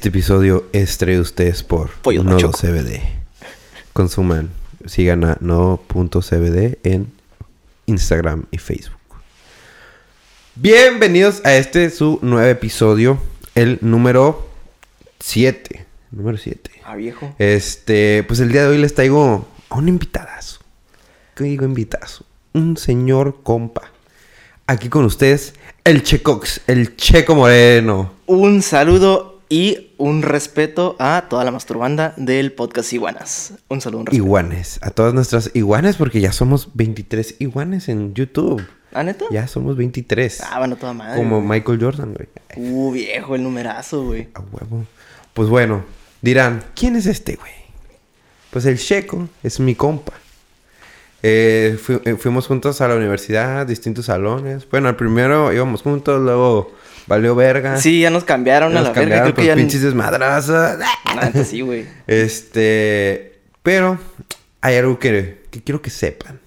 Este episodio es traído ustedes por Pollo Nodo Machoco. CBD. Consuman, sigan a nodo.cbd en Instagram y Facebook. Bienvenidos a este su nuevo episodio, el número 7. Número 7. Ah, viejo. Este, pues el día de hoy les traigo a un invitadazo. ¿Qué digo invitazo? Un señor compa. Aquí con ustedes, el Checox, el Checo Moreno. Un saludo y un respeto a toda la masturbanda del podcast Iguanas. Un saludo, un respeto. Iguanes, a todas nuestras iguanes, porque ya somos 23 iguanes en YouTube. ¿Ah, neta? Ya somos 23. Ah, bueno, toda madre. como güey. Michael Jordan, güey. Uh, viejo, el numerazo, güey. A huevo. Pues bueno, dirán, ¿quién es este, güey? Pues el Checo es mi compa. Eh, fu- eh, fuimos juntos a la universidad, distintos salones. Bueno, al primero íbamos juntos, luego valió verga. Sí, ya nos cambiaron a Nos la verga. Creo por que ya... pinches desmadrazas. Neta, sí, güey. Este, pero hay algo que, que quiero que sepan.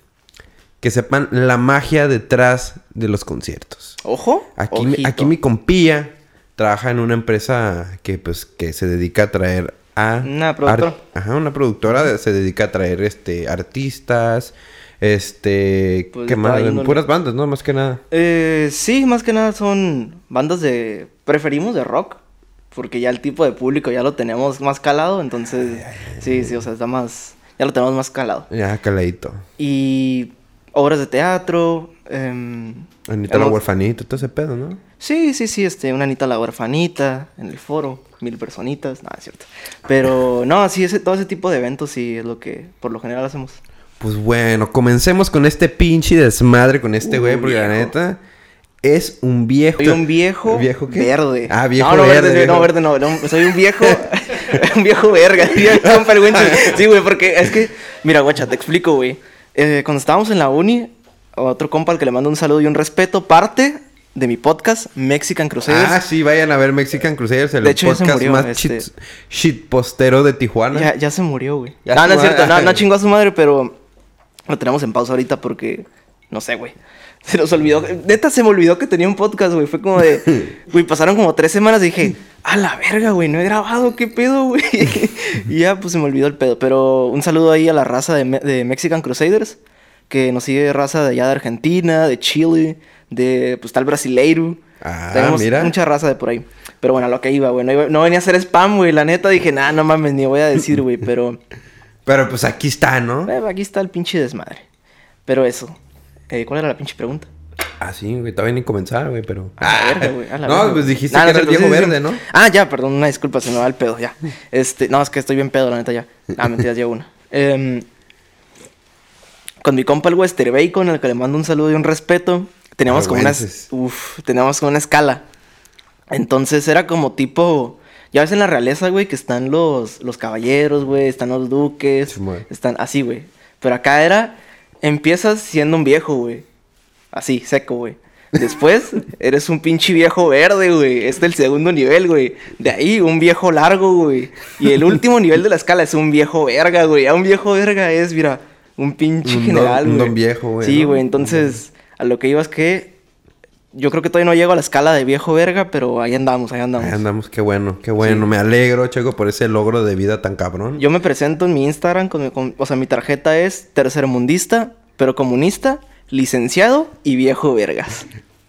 Que sepan la magia detrás de los conciertos. Ojo. Aquí, mi- aquí mi compilla trabaja en una empresa que pues que se dedica a traer a Una productora. ajá, una productora se dedica a traer este artistas, este, Pues, ¿qué de más? Puras bandas, ¿no? Más que nada. Eh, sí, más que nada son bandas de... Preferimos de rock. Porque ya el tipo de público ya lo tenemos más calado. Entonces, sí, sí, o sea, está más... Ya lo tenemos más calado. Ya caladito. Y obras de teatro. em, Anita la huerfanita, todo ese pedo, ¿no? Sí, sí, sí, este, una Anita la huerfanita en el foro, mil personitas, nada, es cierto. Pero no, sí, ese, todo ese tipo de eventos sí es lo que por lo general hacemos. Pues bueno, comencemos con este pinche desmadre con este güey, porque la neta es un viejo. Soy un viejo, ¿Viejo qué? verde. Ah, viejo no, no, verde. No, verde no, no, soy un viejo, un viejo verga. güey. Sí, güey, porque es que, mira, guacha, te explico, güey. Eh, cuando estábamos en la uni, otro compa al que le mando un saludo y un respeto, parte de mi podcast, Mexican Crusaders. Ah, sí, vayan a ver Mexican Crusaders, el De hecho, ya se podcast murió, más este- shit, shitpostero de Tijuana. Ya, ya se murió, güey. No, no es cierto. No, no chingó a su madre, pero lo tenemos en pausa ahorita porque... No sé, güey. Se nos olvidó. Neta, se me olvidó que tenía un podcast, güey. Fue como de... Güey, pasaron como tres semanas y dije... A la verga, güey. No he grabado. ¿Qué pedo, güey? y ya, pues se me olvidó el pedo. Pero un saludo ahí a la raza de, Me- de Mexican Crusaders. Que nos sigue raza de allá de Argentina, de Chile, de... Pues tal brasileiro. Ah, Tenemos mira. mucha raza de por ahí. Pero bueno, a lo que iba, güey. No, iba- no venía a hacer spam, güey. La neta dije, nah, no mames, ni voy a decir, güey. Pero... Pero pues aquí está, ¿no? Eh, aquí está el pinche desmadre. Pero eso. Eh, ¿Cuál era la pinche pregunta? Ah, sí, güey, todavía ni comenzar, güey, pero... A la verga, güey. a la no, verga. pues dijiste Nah, que no era el viejo sí, verde, ¿no? Ah, ya, perdón, una disculpa, se me va el pedo, ya. Este, no, es que estoy bien pedo, la neta, ya. Ah, mentiras, ya una. Em, con mi compa el Wester Bacon, al que le mando un saludo y un respeto, teníamos como una... Uf, teníamos como una escala. Entonces era como tipo... Ya ves en la realeza, güey, que están los, los caballeros, güey, están los duques, Simón. están así, güey. Pero acá era, empiezas siendo un viejo, güey. Así, seco, güey. Después, eres un pinche viejo verde, güey. Este es el segundo nivel, güey. De ahí, un viejo largo, güey. Y el último nivel de la escala es un viejo verga, güey. A un viejo verga es, mira, un pinche Un general, un güey. don viejo, güey, Sí, ¿no? güey. Entonces, a lo que iba es que yo creo que todavía no llego a la escala de viejo verga, pero ahí andamos, ahí andamos. Ahí andamos, qué bueno, qué bueno. Me alegro, Checo, por ese logro de vida tan cabrón. Yo me presento en mi Instagram, con, mi- con- o sea, mi tarjeta es tercermundista, pero comunista, licenciado y viejo vergas.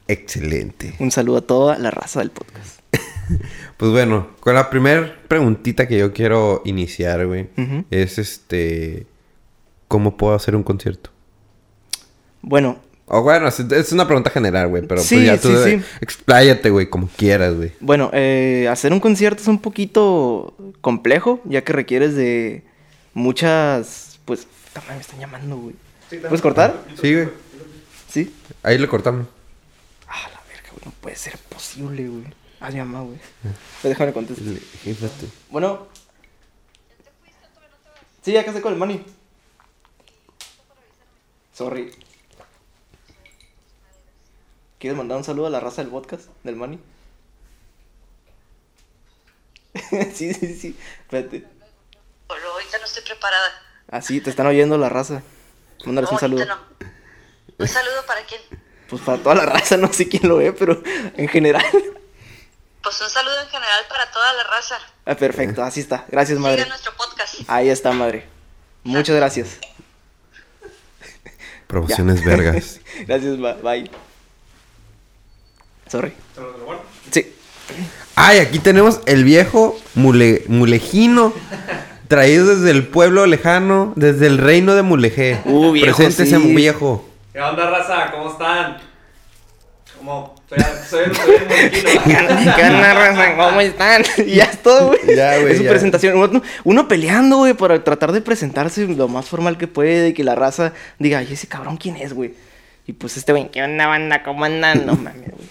Excelente. Un saludo a toda la raza del podcast. Pues bueno, con la primera preguntita que yo quiero iniciar, güey, es este... ¿Cómo puedo hacer un concierto? Bueno, O bueno, es, una pregunta general, güey, pero Sí, pues ya tú sí, sí. expláyate, güey, como quieras, güey. bueno, eh, hacer un concierto es un poquito complejo, ya que requieres de muchas, pues, me están llamando, güey. ¿Puedes cortar? Sí, güey. Sí. Ahí le cortamos. Ah, la verga, güey, no puede ser posible, güey. Ah, mi mamá, güey. Pues déjame contestar. Bueno. Sí, ya casé con el money. Sorry. ¿Quieres mandar un saludo a la raza del podcast? ¿Del money? sí, sí, sí. Espérate. Pero ahorita no estoy preparada. Así, te están oyendo la raza. Mándales No, un saludo. no. ¿Un saludo para quién? Pues para toda la raza, no sé quién lo ve, pero en general. Pues un saludo en general para toda la raza. Ah, perfecto, así está. Gracias, madre. Nuestro podcast. Ahí está, madre. Muchas gracias. Promociones vergas. Gracias, bye. Sorry. Sí. Ay, aquí tenemos el viejo mule, mulejino. Traído desde el pueblo lejano, desde el reino de Mulegé. Uh, viejo, Preséntese, sí. viejo. ¿Qué onda, raza? ¿Cómo están? ¿Cómo? Soy, soy, soy el. ¿Qué onda, raza? ¿Cómo están? Y ya es todo, güey. Ya, güey, Es su ya. presentación. Uno, uno peleando, güey, para tratar de presentarse lo más formal que puede y que la raza diga, ay, ese cabrón, ¿quién es, güey? Y pues este güey, ¿qué onda, banda? ¿Cómo andan? No mames, güey.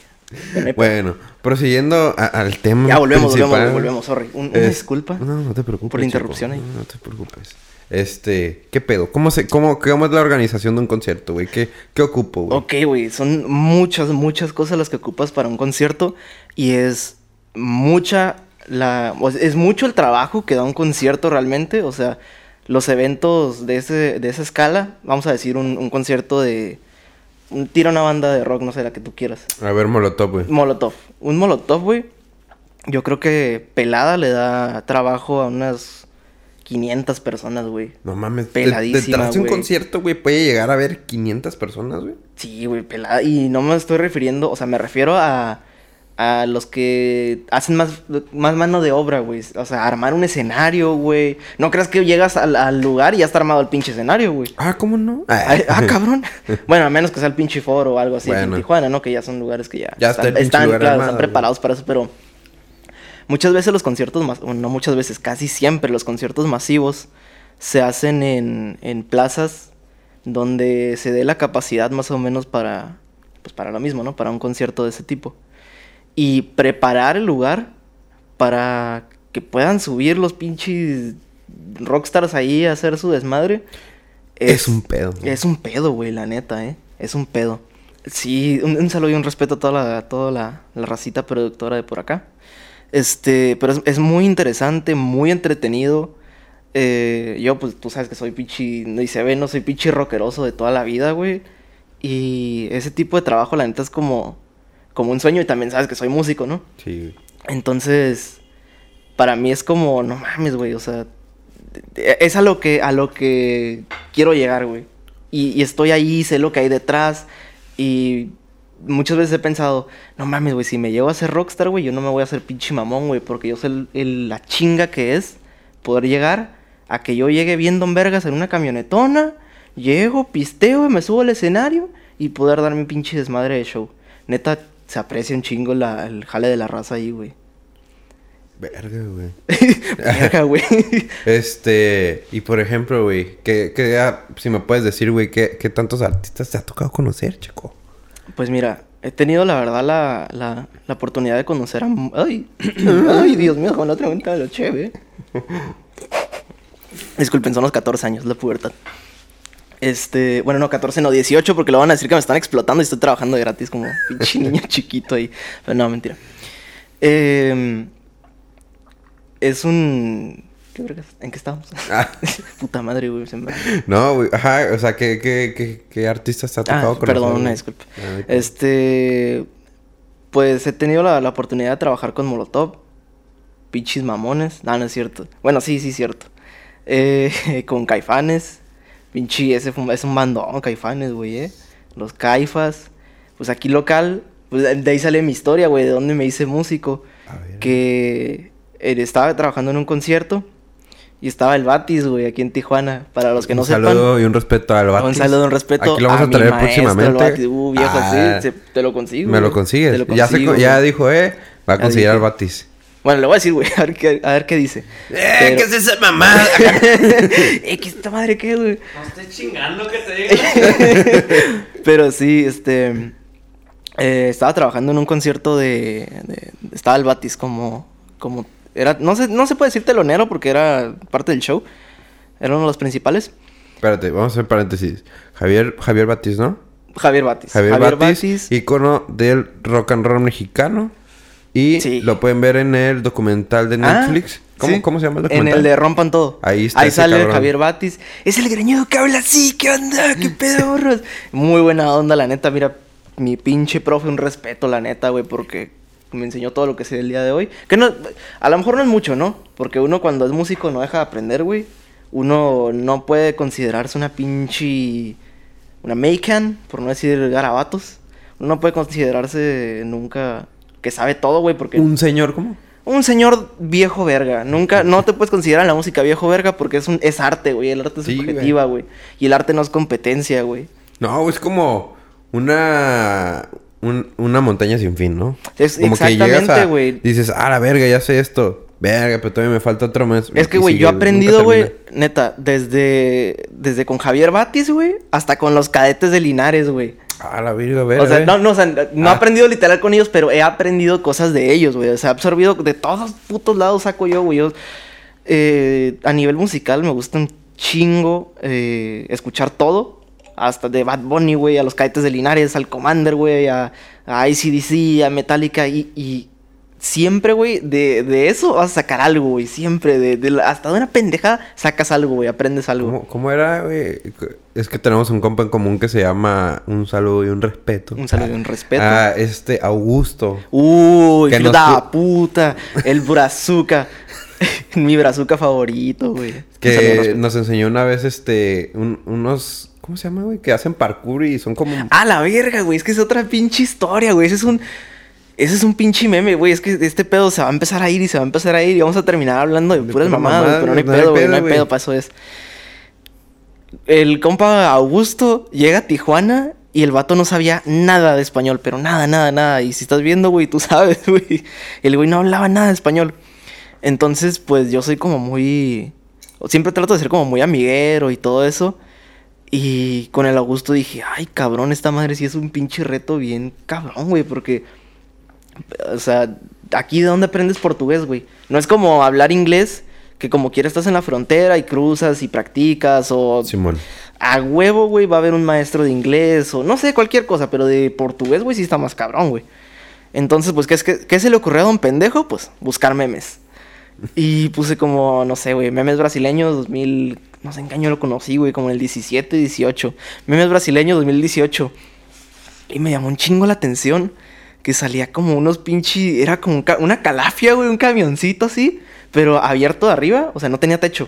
Bueno, prosiguiendo a- al tema. Ya volvemos, principal. volvemos, volvemos, sorry. Un- una Es- disculpa. No, no te preocupes. por la chico. interrupción ahí. No, no te preocupes. Este, ¿qué pedo? ¿Cómo se, cómo, cómo es la organización de un concierto, güey? ¿Qué, qué ocupo, güey? Ok, güey, son muchas, muchas cosas las que ocupas para un concierto y es mucha la es mucho el trabajo que da un concierto realmente, o sea, los eventos de ese de esa escala, vamos a decir un, un concierto de tira una banda de rock, no sé, la que tú quieras. A ver, Molotov, güey. Molotov, un Molotov, güey. Yo creo que pelada le da trabajo a unas 500 personas, güey. No mames. Peladísima, Detrás de un concierto, güey, puede llegar a ver 500 personas, güey. Sí, güey, pelada. Y no me estoy refiriendo, o sea, me refiero a, a los que hacen más, más mano de obra, güey. O sea, armar un escenario, güey. No creas que llegas al, al lugar y ya está armado el pinche escenario, güey. Ah, ¿cómo no? Ay, Ah, cabrón. bueno, a menos que sea el pinche foro o algo así Bueno. en Tijuana, ¿no? Que ya son lugares que ya, Ya está el están, pinche están, lugar claro, armado, están güey. preparados para eso, pero muchas veces los conciertos, más, bueno, no muchas veces, casi siempre los conciertos masivos se hacen en, en plazas donde se dé la capacidad más o menos para, pues para lo mismo, ¿no? Para un concierto de ese tipo. Y preparar el lugar para que puedan subir los pinches rockstars ahí a hacer su desmadre. Es un pedo, güey. Es un pedo, güey, la neta, ¿eh? Es un pedo. Sí, un, un saludo y un respeto a toda la, toda la, la racita productora de por acá. Este, pero es, es muy interesante, muy entretenido. Eh, yo, pues, tú sabes que soy pinche, y se ve, no soy pinche rockeroso de toda la vida, güey. Y ese tipo de trabajo, la neta, es como, como un sueño. Y también sabes que soy músico, ¿no? Sí, güey. Entonces, para mí es como, no mames, güey, o sea, es a lo que, a lo que quiero llegar, güey. Y, y estoy ahí, sé lo que hay detrás. Y muchas veces he pensado, no mames, güey, si me llevo a ser rockstar, güey, yo no me voy a hacer pinche mamón, güey, porque yo sé el- el- la chinga que es poder llegar a que yo llegue bien Don Vergas en una camionetona, llego, pisteo, me subo al escenario y poder dar mi pinche desmadre de show. Neta, se aprecia un chingo la- el jale de la raza ahí, güey. Verga, güey. Verga, güey. Este, y por ejemplo, güey, que, que ah, si me puedes decir, güey, ¿qué, qué tantos artistas te ha tocado conocer, chico? Pues mira, he tenido la verdad la, la, la oportunidad de conocer a... Ay, ay, Dios mío, con la otra venta de lo chévere. Disculpen, son los 14 años, la pubertad. Este, bueno, no, 14, no, 18, porque lo van a decir que me están explotando y estoy trabajando de gratis como pinche niño chiquito ahí. Pero no, mentira. Eh, es un... ¿Qué vergas? ¿En qué estamos? Ah. Puta madre, güey. No, güey, ajá, o sea, ¿qué, qué, qué, qué artistas te ha tocado Ah, conocer? perdón, una disculpa. Ah. Este. Pues he tenido la, la oportunidad de trabajar con Molotov. Pichis mamones. No, no es cierto. Bueno, sí, sí, es cierto. Eh, con Caifanes. Pinche, ese un- es un bandón, Caifanes, güey, eh. Los Caifas. Pues aquí local. Pues de ahí sale mi historia, güey, de dónde me hice músico. A. Que eh, estaba trabajando en un concierto. Y estaba el Batis, güey, aquí en Tijuana. Para los que no un sepan. saludo y un respeto al Batis. Un saludo, un respeto. Aquí lo vamos a, mi traer maestro, próximamente. Batis. Uh, viejo, Ah, sí, se- te lo consigo. Me lo güey. consigues. Lo ya, se, ya dijo, eh, va a Ya conseguir dije. al Batis. Bueno, le voy a decir, güey, a ver qué, a ver qué dice. Eh, Pero- ¿qué es esa mamada? eh, ¿qué esta madre qué, güey? No estés chingando que te diga. Pero sí, este. eh, estaba trabajando en un concierto de. de- estaba el Batis como. como era, no, sé, no se puede decir telonero porque era parte del show. Era uno de los principales. Espérate, vamos a hacer paréntesis. Javier, Javier Batis, ¿no? Javier Batis. Javier, Batis, ícono del rock and roll mexicano. Y Sí. lo pueden ver en el documental de Ah, Netflix. ¿Cómo, sí. ¿Cómo se llama el En documental? el de Rompan Todo. Ahí está Ahí ese sale cabrón. Javier Batis. Es el greñudo que habla así. ¿Qué onda? ¿Qué pedo, burros? Muy buena onda, la neta. Mira, mi pinche profe, un respeto, la neta, güey, porque me enseñó todo lo que sé el día de hoy. Que no, a lo mejor no es mucho, ¿no? Porque uno cuando es músico no deja de aprender, güey. Uno no puede considerarse una pinche... Una Macan, por no decir garabatos. Uno no puede considerarse nunca que sabe todo, güey, porque... ¿Un señor cómo? Un señor viejo verga. Nunca, no te puedes considerar la música viejo verga porque es un, es arte, güey. El arte es Sí, subjetiva, güey. Y el arte no es competencia, güey. No, es como una... un- una montaña sin fin, ¿no? Es como exactamente, güey. Dices, ah, la verga, ya sé esto. Verga, pero todavía me falta otro mes. Es que, güey, yo he aprendido, güey, neta, desde, desde con Javier Batis, güey, hasta con los cadetes de Linares, güey. Ah, la a ver, O a sea, ver. no, no, o sea, no he Ah. aprendido literal con ellos, pero he aprendido cosas de ellos, güey. O sea, he absorbido de todos putos lados saco yo, güey. Yo, eh, a nivel musical me gusta un chingo eh, escuchar todo. Hasta de Bad Bunny, güey, a los cadetes de Linares, al Commander, güey, a, a ICDC, a Metallica. Y, y siempre, güey, de, de eso vas a sacar algo, güey. Siempre, de, de la- hasta de una pendejada sacas algo, güey, aprendes algo. ¿Cómo, cómo era, güey? Es que tenemos un compa en común que se llama Un saludo y un respeto. Un saludo y un respeto. Ah, este, Augusto. Uy, Que nos pu- puta. El brazuca. Mi brazuca favorito, güey. Que nos enseñó una vez, este, un- unos... ¿Cómo se llama, güey? Que hacen parkour y son como... Ah, la verga, güey. Es que es otra pinche historia, güey. Ese es un. Ese es un pinche meme, güey. Es que este pedo se va a empezar a ir y se va a empezar a ir. Y vamos a terminar hablando de puras pura mamadas, mamada, pero no hay pedo, güey. No hay pedo, para eso es. El compa Augusto llega a Tijuana y el vato no sabía nada de español, pero nada, nada, nada. Y si estás viendo, güey, tú sabes, güey. El güey no hablaba nada de español. Entonces, pues yo soy como muy. Siempre trato de ser como muy amiguero y todo eso. Y con el Augusto dije, ay, cabrón, esta madre sí es un pinche reto bien cabrón, güey, porque. O sea, aquí de dónde aprendes portugués, güey. No es como hablar inglés, que como quieras estás en la frontera y cruzas y practicas, o Simón. a huevo, güey, va a haber un maestro de inglés, o no sé, cualquier cosa, pero de portugués, güey, sí está más cabrón, güey. Entonces, pues, ¿qué, es, qué, qué se le ocurrió a don pendejo? Pues, buscar memes. Y puse como, no sé, güey, memes brasileños 2000, no sé en qué año lo conocí, güey, como en el 17, 18. Memes brasileños 2018. Y me llamó un chingo la atención que salía como unos pinche, era como un ca- una calafia, güey, un camioncito así, pero abierto de arriba, o sea, no tenía techo.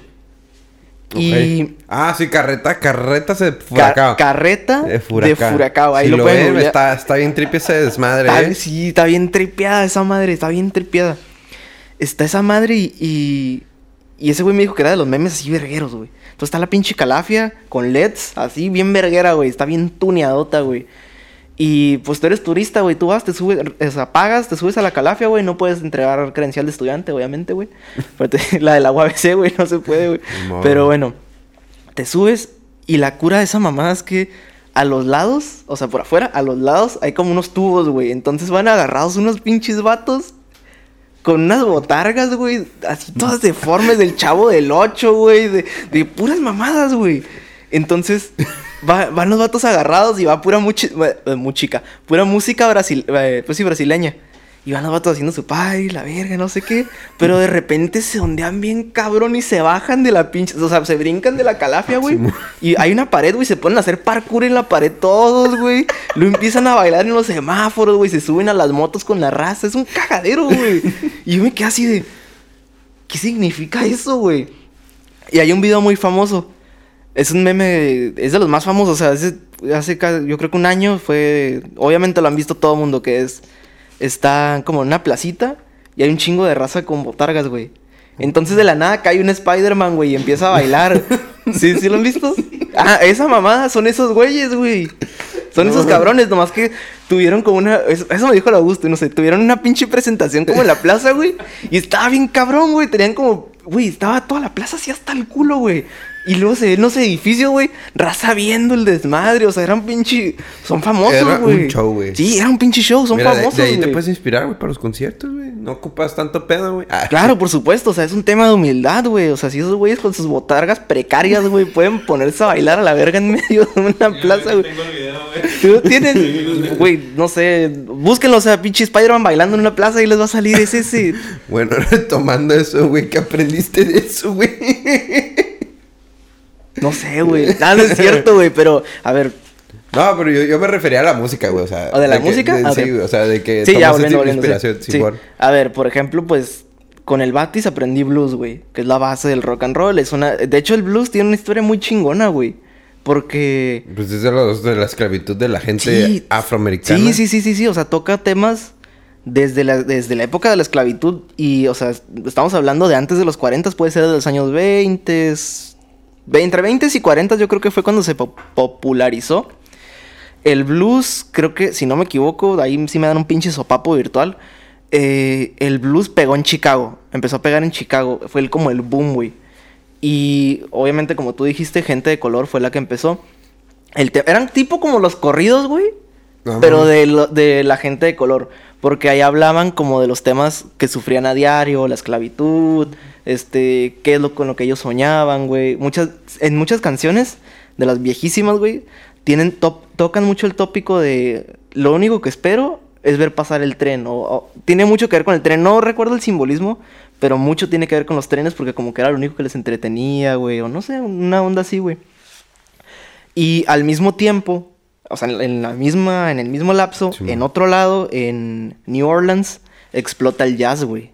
Y. Ah, sí, carreta, carreta se ca- furacao. carreta De de Furacao. Furacao, ahí lo, lo googlear. está, está bien tripe ese desmadre, Está- ¿eh? Sí, está bien tripeada esa madre, está bien tripeada. Está esa madre y, y, y ese güey me dijo que era de los memes así vergueros, güey. Entonces está la pinche calafia con LEDs, así bien verguera, güey. Está bien tuneadota, güey. Y pues tú eres turista, güey. Tú vas, te subes, o sea, pagas, te subes a la calafia, güey. No puedes entregar credencial de estudiante, obviamente, güey. La del agua ABC, güey, no se puede, güey. Pero bueno, te subes y la cura de esa mamada es que a los lados, o sea, por afuera, a los lados hay como unos tubos, güey. Entonces van agarrados unos pinches vatos con unas botargas, güey, así todas deformes del chavo del 8, güey, de, de puras mamadas, güey. Entonces va- van los vatos agarrados y va pura muchi- eh, muchica, pura música brasil eh, pues sí, brasileña. Y van los vatos haciendo su pay, la verga, no sé qué. Pero de repente se ondean bien cabrón y se bajan de la pinche. O sea, se brincan de la calafia, güey. Y hay una pared, güey. Se ponen a hacer parkour en la pared todos, güey. Lo empiezan a bailar en los semáforos, güey. Se suben a las motos con la raza. Es un cagadero, güey. Y yo me quedé así de. ¿Qué significa eso, güey? Y hay un video muy famoso. Es un meme, es de los más famosos, o sea, hace, yo creo que un año fue, obviamente lo han visto todo el mundo, que es, está como en una placita y hay un chingo de raza con botargas, güey. Entonces de la nada cae un Spider-Man, güey, y empieza a bailar. ¿Sí, ¿Sí lo han visto? Ah, esa mamada, son esos güeyes, güey. Son esos cabrones, nomás que tuvieron como una. Eso, eso me dijo el Augusto, no sé. Tuvieron una pinche presentación como en la plaza, güey. Y estaba bien cabrón, güey. Tenían como. Güey, estaba toda la plaza así hasta el culo, güey. Y luego se ven los edificios, güey. Raza viendo el desmadre. O sea, eran pinche. Son famosos, Era un güey. show, güey. Sí, era un pinche show. Son Mira, de- famosos. de, ahí te güey. puedes inspirar, güey, para los conciertos, güey. No ocupas tanto pedo, güey. Ah, Claro, por supuesto, o sea, es un tema de humildad, güey. O sea, si esos güeyes con sus botargas precarias, güey, pueden ponerse a bailar a la verga en medio de una plaza, güey. Tengo el video, güey. Tú tienes, güey, no sé, búsquenlo, o sea, pinche Spider-Man bailando en una plaza y les va a salir ese, ese. Bueno, retomando eso, güey, ¿qué aprendiste de eso, güey? No sé, güey. Nada, no es cierto, güey, pero, a ver, No, pero yo, yo me refería a la música, güey. O sea. ¿O de la música? de- Ah, sí, o sea, de que. Sí, ya, volviendo, inspiración, Sí. A ver, por ejemplo, pues con el Batis aprendí blues, güey, que es la base del rock and roll. Es una... De hecho, el blues tiene una historia muy chingona, güey. Porque... Pues los, de la esclavitud de la gente Sí, afroamericana. Sí, sí, sí, sí, sí. O sea, toca temas desde la, desde la época de la esclavitud. Y, o sea, estamos hablando de antes de los 40, puede ser de los años 20. Entre 20 y 40 yo creo que fue cuando se po- popularizó. El blues, creo que, si no me equivoco, ahí sí me dan un pinche sopapo virtual. eh, el blues pegó en Chicago. Empezó a pegar en Chicago. Fue el, como el boom, güey. Y obviamente, como tú dijiste, gente de color fue la que empezó. El eran tipo como los corridos, güey. Pero de, lo- de la gente de color. Porque ahí hablaban como de los temas que sufrían a diario, la esclavitud, este, qué es lo con lo que ellos soñaban, güey. Muchas, en muchas canciones de las viejísimas, güey, tienen top- tocan mucho el tópico de lo único que espero es ver pasar el tren. O, o- tiene mucho que ver con el tren. No recuerdo el simbolismo, pero mucho tiene que ver con los trenes porque como que era lo único que les entretenía, güey. O no sé, una onda así, güey. Y al mismo tiempo, o sea, en, la misma, en el mismo lapso, Sí, en otro lado, en New Orleans, explota el jazz, güey.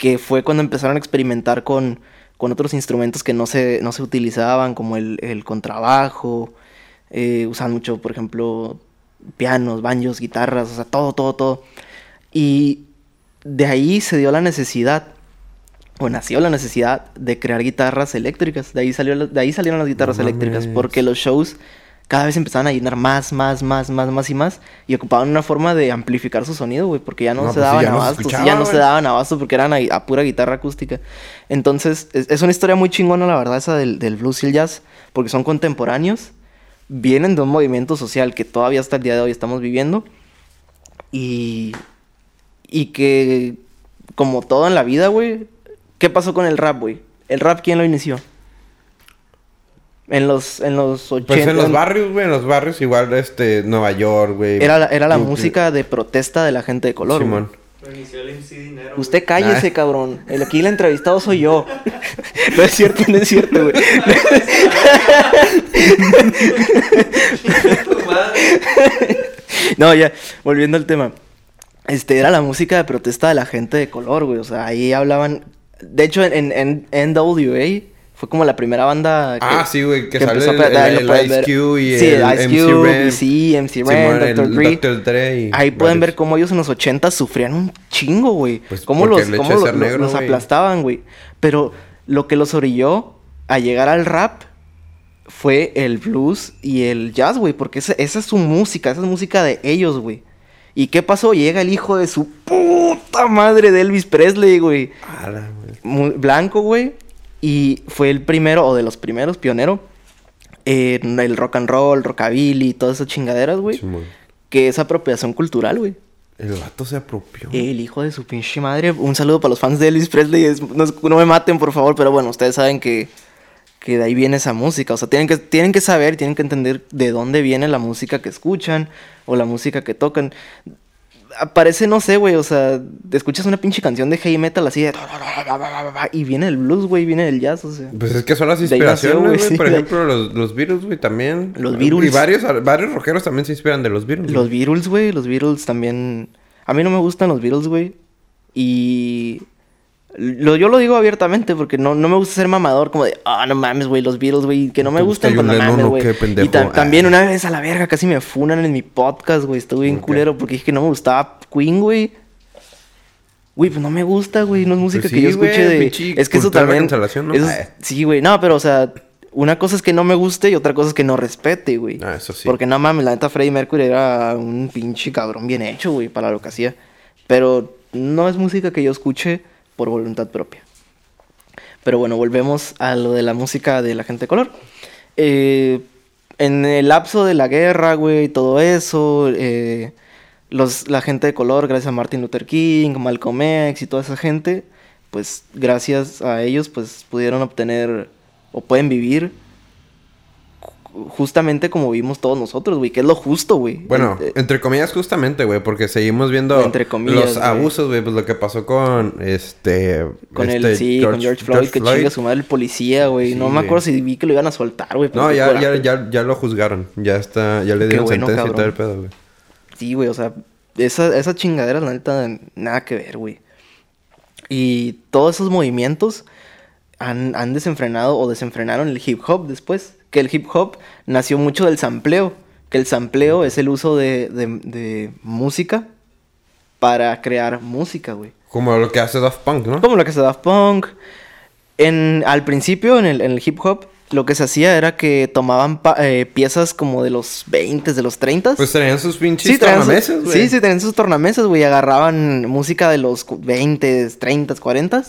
Que fue cuando empezaron a experimentar con, con otros instrumentos que no se, no se utilizaban, como el, el contrabajo. Eh, usaban mucho, por ejemplo, pianos, banjos, guitarras, o sea, todo, todo, todo. Y de ahí se dio la necesidad, o nació la necesidad de crear guitarras eléctricas. De ahí, salió, de ahí salieron las guitarras No eléctricas, porque los shows cada vez empezaban a llenar más, más, más, más, más y más. Y ocupaban una forma de amplificar su sonido, güey, porque ya no, No, se pues daban ya no ya no se daban abasto porque eran a, a pura guitarra acústica. Entonces, es, es una historia muy chingona, la verdad, esa del, del blues y el jazz, porque son contemporáneos, vienen de un movimiento social que todavía hasta el día de hoy estamos viviendo. Y, y que, como todo en la vida, güey, ¿qué pasó con el rap, güey? ¿El rap quién lo inició? En los, en los 80. Pues en los barrios, güey, en los barrios igual, este, Nueva York, güey. Era la, era la Brooklyn. música de protesta de la gente de color, güey. Simón. Lo inició el MC Dinero. Usted cállese, Ah. cabrón. El aquí el entrevistado soy yo. no es cierto, no es cierto, güey. güey. Tu madre. No, ya, volviendo al tema. Este, era la música de protesta de la gente de color, güey. O sea, ahí hablaban. De hecho, en, en, en NWA fue como la primera banda que. Ah, sí, güey, que, sale empezó a el, el- el. Ice Cube y Sí, el, Ice MC Cube, Ren. sí, MC Ren, el Dr. Dre. Dr. Dre y Ahí pueden ver cómo ellos en los 80 sufrían un chingo, güey. Pues, cómo los, el cómo negro, los aplastaban, güey. Pero lo que los orilló a llegar al rap fue el blues y el jazz, güey. Porque esa, esa es su música, esa es música de ellos, güey. ¿Y qué pasó? Llega el hijo de su puta madre de Elvis Presley, güey. Blanco, güey. Y fue el primero, o de los primeros, pionero. En el rock and roll, rockabilly, todas esas chingaderas, güey. Que es apropiación cultural, güey. El vato se apropió. El hijo de su pinche madre. Un saludo para los fans de Elvis Presley. Es- no, no me maten, por favor, pero bueno, ustedes saben que, que de ahí viene esa música. O sea, tienen que, tienen que saber, tienen que entender de dónde viene la música que escuchan o la música que tocan. Aparece, no sé, güey, o sea, te escuchas una pinche canción de heavy metal así de... Y viene el blues, güey, viene el jazz, o sea. Pues es que son las inspiraciones, güey, sí, Por de ejemplo, los, los Beatles, güey, también. Los Beatles. Y varios, varios rockeros también se inspiran de los Beatles. Los. Beatles, güey, los Beatles también... A mí no me gustan los Beatles, güey. Y... Lo, yo lo digo abiertamente porque no, no me gusta ser mamador como de, ah, no mames, güey, los Beatles, güey, que no ¿No me gustan, John no mames, güey. Y ta- también Ah. una vez a la verga casi me funan en mi podcast, güey, estuve bien culero porque dije que no me gustaba Queen, güey. Güey, pues no me gusta, güey, no es música Pues que yo escuche de... es que eso también... ¿no? eso es- Ah. Sí, güey, no, pero o sea, una cosa es que no me guste y otra cosa es que no respete, güey. Ah, eso sí. Porque no mames, la neta Freddie Mercury era un pinche cabrón bien hecho, güey, para lo que hacía. Pero no es música que yo escuche por voluntad propia. Pero bueno, volvemos a lo de la música de la gente de color. Eh, en el lapso de la guerra, güey, todo eso, eh, los, la gente de color, gracias a Martin Luther King, Malcolm X y toda esa gente, pues gracias a ellos, pues pudieron obtener o pueden vivir justamente como vimos todos nosotros, güey, que es lo justo, güey. Bueno, Eh, eh, entre comillas justamente, güey, porque seguimos viendo Entre comillas, los abusos, güey, pues lo que pasó con este con este el, sí, con George Floyd, que chinga su madre el policía, güey. Sí, no me acuerdo si vi que lo iban a soltar, güey. No, ya, ya, ya, ya lo juzgaron. Ya está, ya le dieron bueno, sentencia y todo el cabrón. pedo, güey. Sí, güey, o sea, esa, esa chingadera, la neta, nada que ver, güey. Y todos esos movimientos han, han desenfrenado o desenfrenaron el hip hop después. Que el hip hop nació mucho del sampleo. Que el sampleo es el uso de, de, de música para crear música, güey. Como lo que hace Daft Punk, ¿no? Como lo que se Daft Punk. En, al principio, en el, en el hip hop, lo que se hacía era que tomaban eh, piezas como de los 20, de los 30. Pues tenían sus pinches sus- tornamesas, güey. Sí, sí, tenían sus tornamesas, güey. Agarraban música de los cu- 20, 30, 40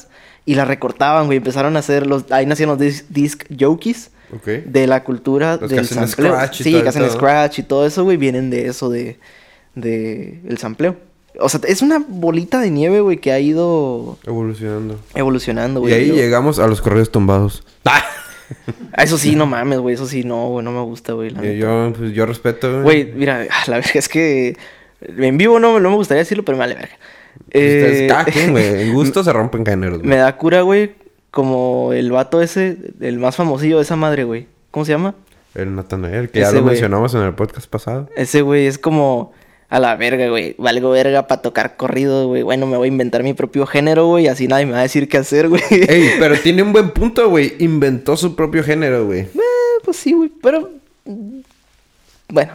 y la recortaban, güey. Empezaron a hacer los. Ahí nacieron los dis- disc jockeys De la cultura Los que del hacen sampleo. scratch y sí, todo que hacen scratch y todo eso, güey. Vienen de eso, de. de el sampleo. O sea, es una bolita de nieve, güey, que ha ido Evolucionando. evolucionando, Y güey. ahí Yo- llegamos a los correos tumbados. Ah, Eso sí, no mames, güey. Eso sí, no, güey. No me gusta, güey. yo, pues, yo respeto, Güey, mira, la verdad es que en vivo no, no me gustaría decirlo, pero me vale verga. Ustedes, Eh, cada quien, güey. En gusto se rompen géneros, güey. me da cura, güey, como el vato ese, el más famosillo de esa madre, güey. ¿Cómo se llama? El Natanael, que ya lo güey. mencionamos en el podcast pasado. Ese güey es como a la verga, güey. Valgo verga para tocar corrido, güey. Bueno, me voy a inventar mi propio género, güey. Así nadie me va a decir qué hacer, güey. Ey, pero tiene un buen punto, güey. Inventó su propio género, güey. Eh, pues sí, güey. Pero. Bueno,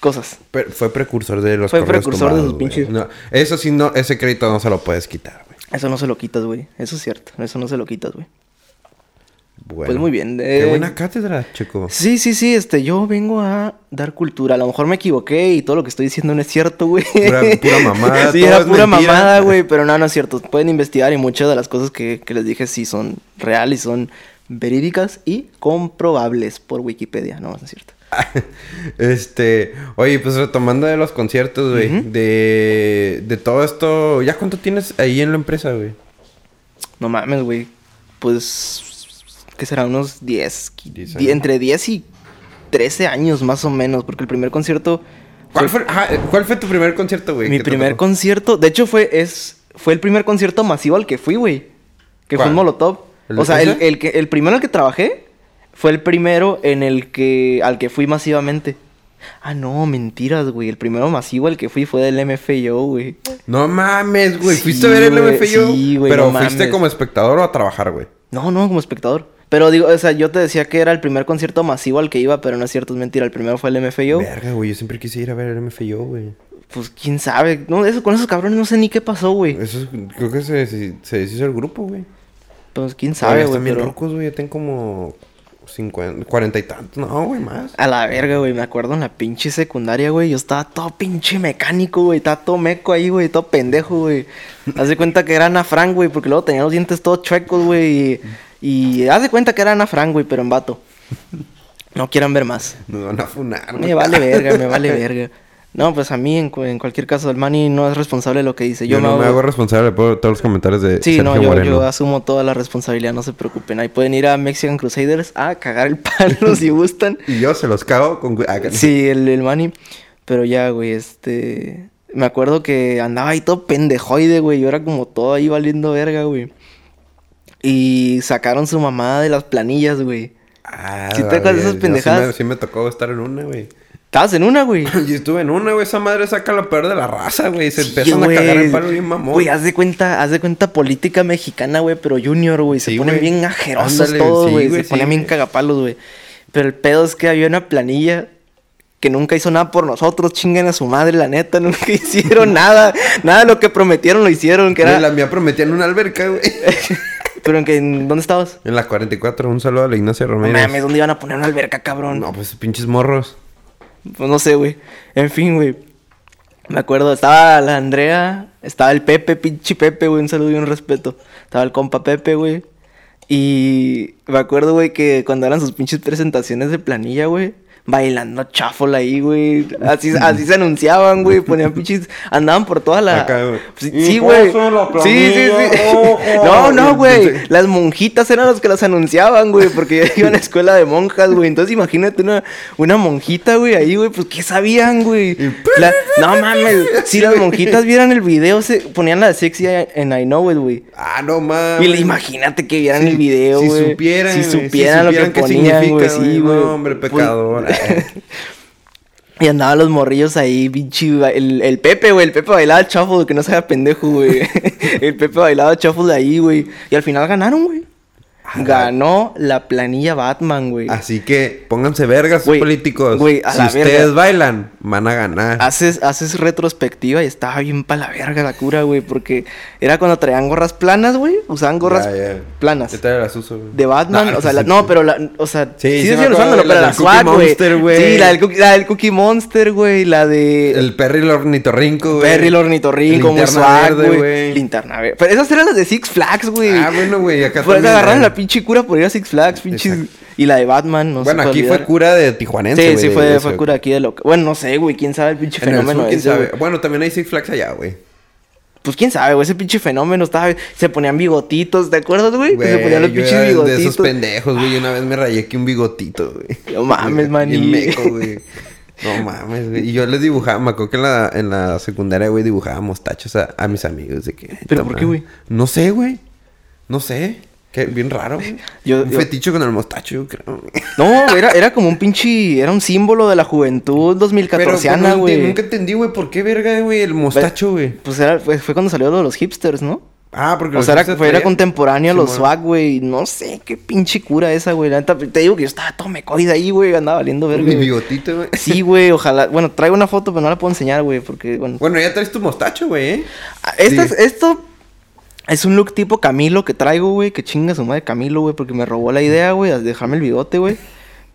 cosas. Pero fue precursor de los Fue precursor de sus pinches- No, eso sí, no, ese crédito no se lo puedes quitar, güey. Eso no se lo quitas, güey. Eso es cierto. Eso no se lo quitas, güey. Bueno. Pues muy bien. Qué eh, buena cátedra, chico. Sí, sí, sí, este, yo vengo a dar cultura. A lo mejor me equivoqué y todo lo que estoy diciendo no es cierto, güey. Pura- pura mamada, sí, era pura mentira. mamada, güey, pero no, no es cierto. Pueden investigar y muchas de las cosas que, que les dije sí son reales, son verídicas y comprobables por Wikipedia. No, no es cierto. Este, oye, pues retomando de los conciertos, güey, de, de todo esto, ¿ya cuánto tienes ahí en la empresa, güey? No mames, güey. Pues, ¿qué será? Unos 10, qui- Diez di- años. entre 10 y 13 años más o menos, porque el primer concierto... ¿Cuál fue, ajá, ¿cuál fue tu primer concierto, güey? Mi que primer tocó? concierto, de hecho fue es fue el primer concierto masivo al que fui, güey. Que fue ¿Cuál? un Molotov. ¿El O sea, el, el que el primero al que trabajé fue el primero en el que al que fui masivamente. Ah, no, mentiras, güey. El primero masivo al que fui fue del MFYO, güey. No mames, güey. Sí, ¿Fuiste a ver el MFYO? sí, güey, Pero no fuiste mames. como espectador o a trabajar, güey. No, no, como espectador. Pero digo, o sea, yo te decía que era el primer concierto masivo al que iba, pero no es cierto, es mentira. El primero fue el MFYO. Verga, güey. Yo siempre quise ir a ver el MFYO, güey. Pues quién sabe. No, eso con esos cabrones no sé ni qué pasó, güey. Eso es- creo que se, se, se deshizo el grupo, güey. Pues quién sabe, güey. Están bien pero- rucos, güey. Ya tengo como 50, 40 y tantos. No, güey, más. A la verga, güey. Me acuerdo en la pinche secundaria, güey. Yo estaba todo pinche mecánico, güey. Estaba todo meco ahí, güey. Todo pendejo, güey. Haz de cuenta que era Ana Frank, güey. Porque luego tenía los dientes todos chuecos, güey. Y, y haz de cuenta que era Ana Frank, güey. Pero en vato. No quieran ver más. Nos van a funar, güey. Me vale verga, me vale verga. No, pues a mí, en, en cualquier caso, el Manny no es responsable de lo que dice. Yo, Yo, no me hago hago... responsable por todos los comentarios de Sí, Sergio no, yo, Moreno. yo asumo toda la responsabilidad, no se preocupen. Ahí pueden ir a Mexican Crusaders a cagar el palo si gustan. Y yo se los cago con... ah, Sí, el, el Manny. Pero ya, güey, este. Me acuerdo que andaba ahí todo pendejoide, güey. Yo era como todo ahí valiendo verga, güey. Y sacaron su mamá de las planillas, güey. Ah, ¿Sí te acuerdas de esas sí me- pendejadas? Sí me, tocó estar en una, güey. Estabas en una, güey. Yo estuve en una, güey. Esa madre saca lo peor de la raza, güey. Se Sí, empiezan güey. a cagar el palo bien mamón. Güey, haz de cuenta, haz de cuenta política mexicana, güey, pero junior, güey. Se Sí, ponen güey. bien ajerosos Ándale, todos, sí, güey. se ponen bien cagapalos, güey. Pero el pedo es que había una planilla que nunca hizo nada por nosotros, chinguen a su madre, la neta, nunca hicieron nada. Nada de lo que prometieron lo hicieron, que era... La mía prometía en una alberca, güey. Pero en ¿en ¿dónde estabas? en la 44, un saludo a la Ignacia No Romero. mames, ¿dónde iban a poner una alberca, cabrón? No, pues pinches morros. Pues no sé, güey. En fin, güey. Me acuerdo, estaba la Andrea, estaba el Pepe, pinche Pepe, güey, un saludo y un respeto. Estaba el compa Pepe, güey. Y me acuerdo, güey, que cuando eran sus pinches presentaciones de planilla, güey, bailando chafol ahí, güey. Así, así se anunciaban, güey. Ponían pinches. Andaban por toda la. Acá. Sí, Y sí, güey. Sí, sí, sí. No, no, güey. Las monjitas eran las que las anunciaban, güey. Porque yo iba a la escuela de monjas, güey. Entonces imagínate una, una monjita, güey, ahí, güey. Pues, ¿qué sabían, güey? La- No mames. Si las monjitas vieran el video, se ponían la de sexy en I Know It, güey. Ah, no mames. Y le- imagínate que vieran Sí, el video, si güey. supieran, Si güey, si supieran lo que supieran ponían, significa, güey. Sí, güey. güey. No, hombre, Pues- pecador. Y andaban los morrillos ahí, pinche. El, Pepe, güey. El Pepe bailaba shuffle, que no sea pendejo, güey. el Pepe bailaba shuffle ahí, güey. Y al final ganaron, güey. Ganó la planilla Batman, güey. Así que pónganse vergas, Güey, políticos. güey, a si la ustedes verga. bailan, van a ganar. Haces, haces retrospectiva y estaba bien pa' la verga la cura, güey. Porque era cuando traían gorras planas, güey. Usaban gorras Ya, ya. planas. Yo las uso, güey. De Batman, No, o sea, la- no, pero la, o sea, Sí, sí, sí siguen usándolo, pero la swag, güey. Monster, güey. Sí, la del, cookie, la del Cookie Monster, güey, la de El Perry el ornitorrinco, güey. Perry el ornitorrinco, muy Linterna swag, verde, güey. Linterna verde. Pero esas eran las de Six Flags, güey. Ah, bueno, güey, acá Pues agarraron güey. la pinche cura por ir a Six Flags, pinches. Y la de Batman, no Bueno, se puede aquí fue cura de tijuanense, Sí, sí, fue, fue cura aquí de lo Bueno, no sé, güey, quién sabe el pinche En el fenómeno sur, quién ese, sabe. Bueno, también hay Six Flags allá, güey. Pues quién sabe, güey, ese pinche fenómeno estaba. Se ponían bigotitos, ¿te acuerdas, güey? Que se ponían los pinches era de bigotitos. esos pendejos, güey. Una vez me rayé aquí un bigotito, güey. No mames, maní. Bien meco, güey. No mames, güey. Y yo les dibujaba, me acuerdo que en la, en la secundaria, güey, dibujábamos tachos a, a mis amigos de que... ¿Pero por qué, güey? No sé, güey. No sé. Qué bien raro, güey. Yo- un yo- feticho con el mostacho, yo creo. No, era, era como un pinche. Era un símbolo de la juventud 2014, Pero, pues, no güey. nunca entendí, güey, por qué verga, güey, el mostacho, güey. Pues era, fue, fue cuando salió lo de los hipsters, ¿no? Ah, porque O sea, era, fue, contemporáneo a los swag, güey. No sé qué pinche cura esa, güey. Te digo que yo estaba todo mecoide ahí, güey. Andaba valiendo verga. Mi bigotito, güey. Sí, güey, ojalá. Bueno, traigo una foto, pero no la puedo enseñar, güey, porque, bueno. Bueno, ya traes tu mostacho, güey, ¿eh? Ah, sí. Esto es un look tipo Camilo que traigo, güey. Que chinga su madre Camilo, güey, porque me robó la idea, güey, de dejarme el bigote, güey.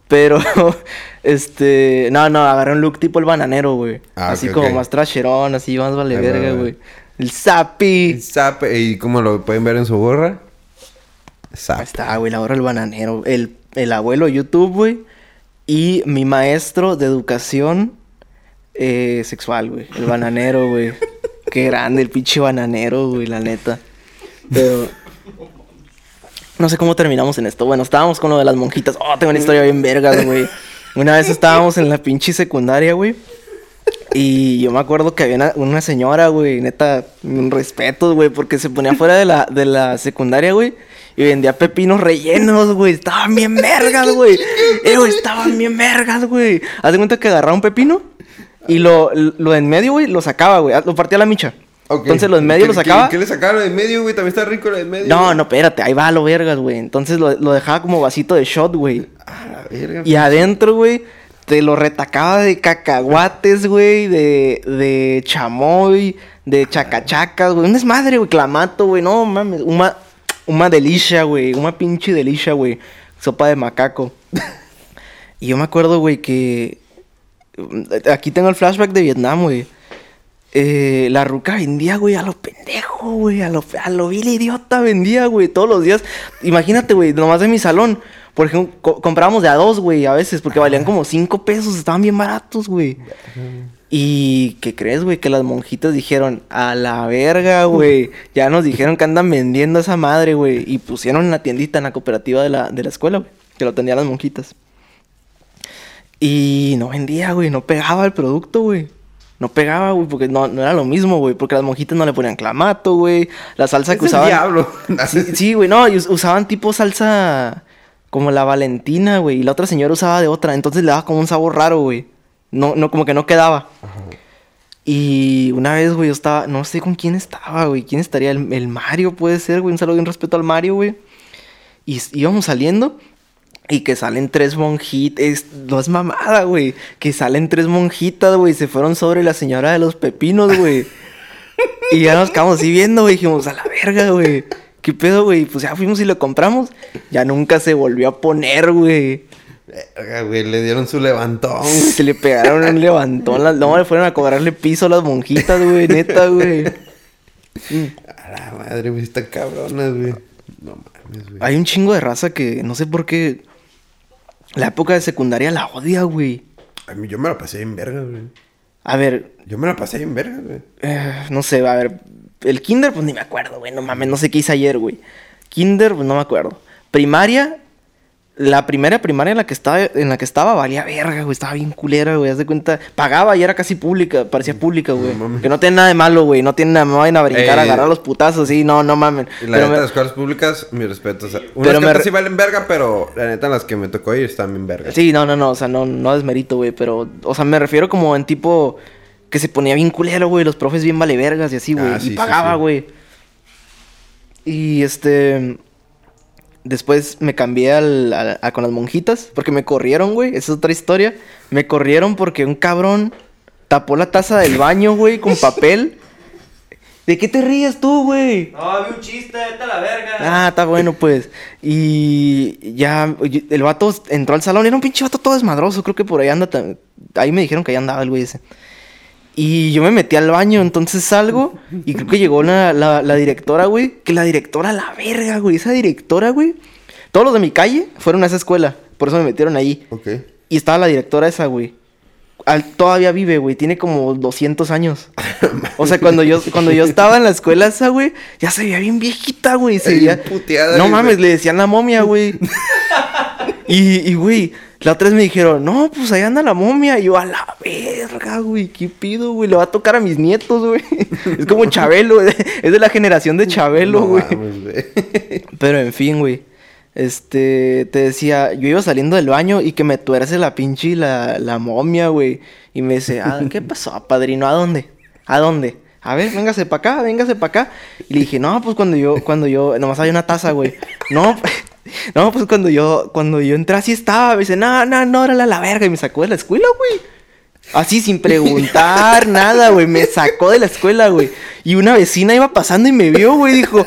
Pero, este. No, no, agarré un look tipo el bananero, güey. Ah, así como más trasherón, así más vale Ah, verga, güey. El Zapi. Zap, y como lo pueden ver en su gorra. Ahí está, güey, la hora del bananero. El, el abuelo de YouTube, güey. Y mi maestro de educación eh, sexual, güey. El bananero, güey. Qué grande el pinche bananero, güey, la neta. No sé cómo terminamos en esto. Bueno, estábamos con lo de las monjitas. Oh, tengo una historia bien vergas, güey. Una vez estábamos en la pinche secundaria, güey. Y yo me acuerdo que había una, señora, güey, neta, un respeto, güey, porque se ponía fuera de la, de la secundaria, güey, y vendía pepinos rellenos, güey. Estaban bien vergas, güey. Eh, estaban bien vergas, güey. Haz de cuenta que agarraba un pepino y lo, lo en medio, güey, lo sacaba, güey. Lo partía a la micha. Ok. Entonces lo en medio ¿Qué- lo qué- sacaba. ¿Qué, le sacaron de medio, güey? También está rico lo de medio. No, güey. no, espérate, ahí va a lo vergas, güey. Entonces lo, lo dejaba como vasito de shot, güey. Ah, la verga. Y adentro, güey, te lo retacaba de cacahuates, güey, de, de chamoy, de chacachacas, güey. Un desmadre, güey, clamato, güey. No mames, una, una delicia, güey. Una pinche delicia, güey. Sopa de macaco. y yo me acuerdo, güey, que... Aquí tengo el flashback de Vietnam, güey. Eh, la ruca vendía, güey, a lo pendejo, güey, a lo, a lo vil idiota vendía, güey, todos los días. Imagínate, güey, nomás de mi salón. Por ejemplo, co- comprábamos de a dos, güey, a veces, porque valían como cinco pesos, estaban bien baratos, güey. Y, ¿qué crees, güey? Que las monjitas dijeron, a la verga, güey. Ya nos dijeron que andan vendiendo esa madre, güey. Y pusieron en la tiendita, en la cooperativa de la, de la escuela, güey. Que lo tenían las monjitas. Y no vendía, güey. No pegaba el producto, güey. No pegaba, güey, porque no, no era lo mismo, güey. Porque las monjitas no le ponían clamato, güey. La salsa que el usaban. diablo. Sí, sí, güey, no, usaban tipo salsa como la Valentina, güey. Y la otra señora usaba de otra. Entonces le daba como un sabor raro, güey. No, no, como que no quedaba. Y una vez, güey, yo estaba, no sé con quién estaba, güey. ¿Quién estaría? El, el Mario puede ser, güey. Un saludo y un respeto al Mario, güey. Y íbamos saliendo y que salen tres monjitas. No es mamada, güey. Que salen tres monjitas, güey. Se fueron sobre la señora de los pepinos, güey. y ya nos quedamos así viendo, güey. Dijimos, a la verga, güey. ¿Qué pedo, güey? Pues ya fuimos y lo compramos. Ya nunca se volvió a poner, güey. Verga, güey, le dieron su levantón. Se le pegaron un levantón. Las, no, le fueron a cobrarle piso a las monjitas, güey. Neta, güey. A la madre, güey, están cabronas, güey. No mames, güey. Hay un chingo de raza que no sé por qué. La época de secundaria la odia, güey. A mí yo me la pasé en verga, güey. A ver, Yo me la pasé en verga, güey. eh, no sé, a ver. El kinder, pues ni me acuerdo, güey. No mames, no sé qué hice ayer, güey. Kinder, pues no me acuerdo. Primaria, la primera primaria en la que estaba, en la que estaba valía verga, güey. Estaba bien culera, güey. Haz de cuenta. Pagaba y era casi pública, parecía pública, güey. No que no tiene nada de malo, güey. No tiene nada, me vayan a brincar, a Eh, agarrar los putazos, sí, no, no mamen. La Pero neta, me- las escuelas públicas, mi respeto. O sea, unas Pero me sí valen verga, pero la neta, las que me tocó ir están bien verga. Sí, no, no, no, o sea, no, no desmerito, güey, pero, o sea, me refiero como en tipo que se ponía bien culero, güey, los profes bien vale vergas y así, güey, Ah, y sí, pagaba, sí. güey. Y este, después me cambié al, a, a con las monjitas, porque me corrieron, güey, esa es otra historia. Me corrieron porque un cabrón tapó la taza del baño, güey, con papel. ¿De qué te ríes tú, güey? No, había un chiste, vete a la verga. Ah, está bueno, pues. Y ya, el vato entró al salón, era un pinche vato todo desmadroso, creo que por ahí anda, ahí me dijeron que ahí andaba el güey ese. Y yo me metí al baño, entonces salgo y creo que llegó la, la, la directora, güey, que la directora, la verga, güey, esa directora, güey. Todos los de mi calle fueron a esa escuela, por eso me metieron ahí. Ok. Y estaba la directora esa, güey. Al- todavía vive, güey. Tiene como 200 años. O sea, cuando yo, cuando yo estaba en la escuela esa, güey, ya se veía bien viejita, güey. Se veía... puteada, No mames, le decían la momia, güey. y, y, güey, la otra vez me dijeron, no, pues ahí anda la momia. Y yo, a la verga, güey, ¿qué pido, güey? Le va a tocar a mis nietos, güey. es como Chabelo, es de la generación de Chabelo, No güey. mames, güey. Pero en fin, güey. Este, te decía, yo iba saliendo del baño y que me tuerce la pinche la, la momia, güey. Y me dice, ah, ¿qué pasó, padrino? ¿A dónde? ¿A dónde? A ver, véngase para acá, véngase para acá. Y le dije, no, pues cuando yo, cuando yo, nomás había una taza, güey. No, no, pues cuando yo, cuando yo entré así estaba. Me dice, no, no, no, órale a la verga. Y me sacó de la escuela, güey. Así sin preguntar nada, güey. Me sacó de la escuela, güey. Y una vecina iba pasando y me vio, güey. Dijo,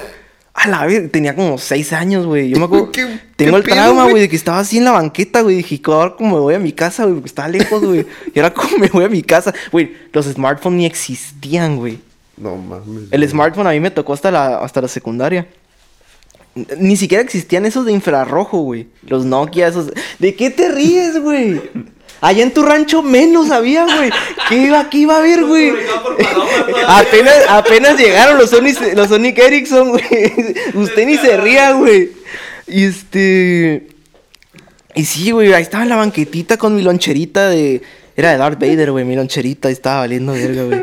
a la vez, tenía como seis años, güey. Yo me acuerdo. ¿Qué- tengo qué el pedo, trauma, güey? de que estaba así en la banqueta, güey. Dije, ahora cómo me voy a mi casa, güey, porque estaba lejos, güey. Y ahora cómo me voy a mi casa. Güey, los smartphones ni existían, güey. No mames. El güey. smartphone a mí me tocó hasta la, hasta la secundaria. Ni siquiera existían esos de infrarrojo, güey. Los Nokia, esos. ¿De qué te ríes, güey? Allá en tu rancho menos había, güey. ¿Qué iba, qué iba a haber, güey? Apenas, apenas llegaron los Sonic, los Sonic Ericsson, güey. Usted ni se ría, güey. Y este. Y sí, güey, ahí estaba en la banquetita con mi loncherita de. Era de Darth Vader, güey, mi loncherita, ahí estaba valiendo verga, güey.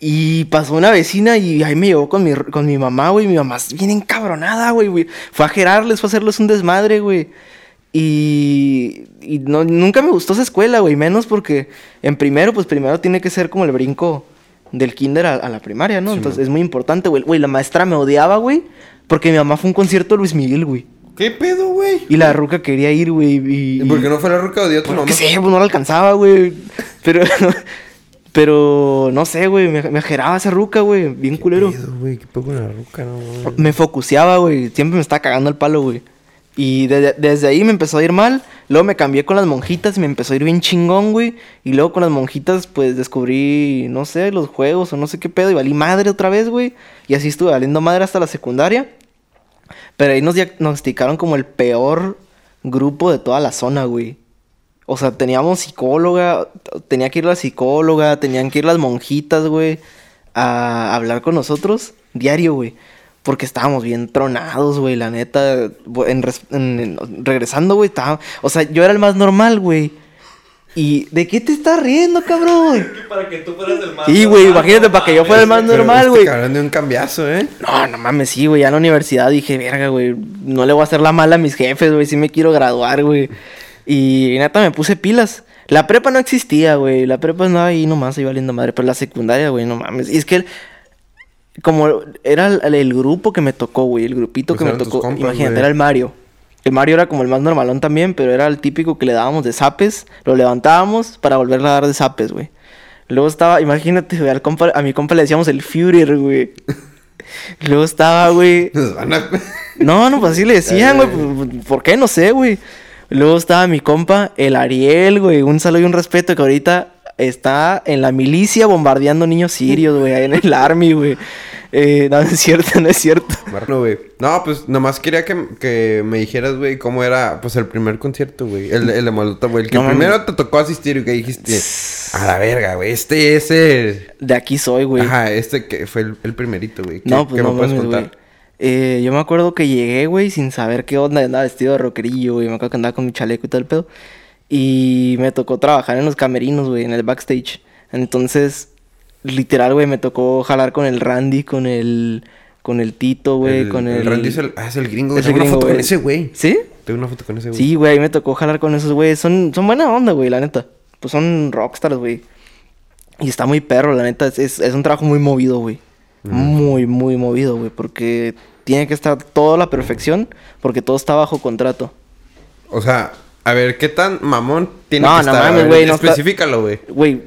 Y pasó una vecina y ahí me llevó con mi, con mi mamá, güey. Mi mamá es bien encabronada, güey, güey. Fue a gerarles, fue a hacerles un desmadre, güey. Y, y no, nunca me gustó esa escuela, güey. Menos porque en primero, pues primero tiene que ser como el brinco del kinder a, a la primaria, ¿no? Entonces es muy importante, güey. Güey, la maestra me odiaba, güey. Porque mi mamá fue a un concierto de Luis Miguel, güey. ¿Qué pedo, güey? Y la ruca quería ir, güey. Y, ¿Y por qué no fue la ruca odió a tu mamá? qué sé, pues no la alcanzaba, güey. Pero, pero, no sé, güey. Me, me ajeraba esa ruca, güey. Bien culero. ¿Qué pedo, güey? ¿Qué pedo con la ruca? No. Me focuseaba, güey. Siempre me estaba cagando el palo, güey. Y de- desde ahí me empezó a ir mal. Luego me cambié con las monjitas y me empezó a ir bien chingón, güey. Y luego con las monjitas, pues descubrí, no sé, los juegos o no sé qué pedo. Y valí madre otra vez, güey. Y así estuve valiendo madre hasta la secundaria. Pero ahí nos diagnosticaron como el peor grupo de toda la zona, güey. O sea, teníamos psicóloga, tenía que ir la psicóloga, tenían que ir las monjitas, güey, a hablar con nosotros diario, güey. Porque estábamos bien tronados, güey, la neta. En res- en- en- regresando, güey, estaba... O sea, yo era el más normal, güey. ¿Y de qué te estás riendo, cabrón? Para que tú fueras el más. Sí, güey, imagínate, no para que yo fuera el más normal, este güey. cabrón de un cambiazo, ¿eh? No, no mames, sí, güey. Ya en la universidad dije, verga, güey. No le voy a hacer la mala a mis jefes, güey. Sí me quiero graduar, güey. Y neta me puse pilas. La prepa no existía, güey. La prepa no ahí nomás ahí valiendo madre. Pero la secundaria, güey, no mames. Y es que el- como era el, el grupo que me tocó, güey. El grupito Pues que me tocó. compas, Imagínate, güey. era el Mario. El Mario era como el más normalón también, pero era el típico que le dábamos de zapes. Lo levantábamos para volverle a dar de zapes, güey. Luego estaba, imagínate, güey, al compa- a mi compa le decíamos el Führer, güey. Luego estaba, güey. Nos van a... No, no, pues así le decían, güey. pues, ¿Por qué? No sé, güey. Luego estaba mi compa, el Ariel, güey. Un saludo y un respeto que ahorita está en la milicia bombardeando niños sirios, güey, ahí en el army, güey. Eh, no, no es cierto, no es cierto. Bueno, güey. No, pues nomás quería que, que me dijeras, güey, cómo era, pues, el primer concierto, güey. El, el de Molotov, güey. El que No primero te tocó asistir y que dijiste, a la verga, güey. Este es el... De aquí soy, güey. Ajá, este que fue el, el primerito, güey. ¿Qué- No, pues qué no me puedes mames, contar? Eh, yo me acuerdo que llegué, güey, sin saber qué onda. Andaba vestido de rockerillo, güey. Me acuerdo que andaba con mi chaleco y todo el pedo. Y me tocó trabajar en los camerinos, güey, en el backstage. Entonces, literal, güey, me tocó jalar con el Randy, con el... Con el Tito, güey, El- con el... El Randy es el, ah, es el gringo. güey. es el Tengo una gringo, foto con güey. ese güey. ¿Sí? Tengo una foto con ese güey. Sí, güey, ahí me tocó jalar con esos güeyes. Son, son buena onda, güey, la neta. Pues son rockstars, güey. Y está muy perro, la neta. Es, es, es un trabajo muy movido, güey. Muy, muy movido, güey. Porque tiene que estar todo a la perfección. Porque todo está bajo contrato. O sea, a ver, ¿qué tan mamón tiene No, que no estar? Mames, ver, no Especifícalo, güey. Güey,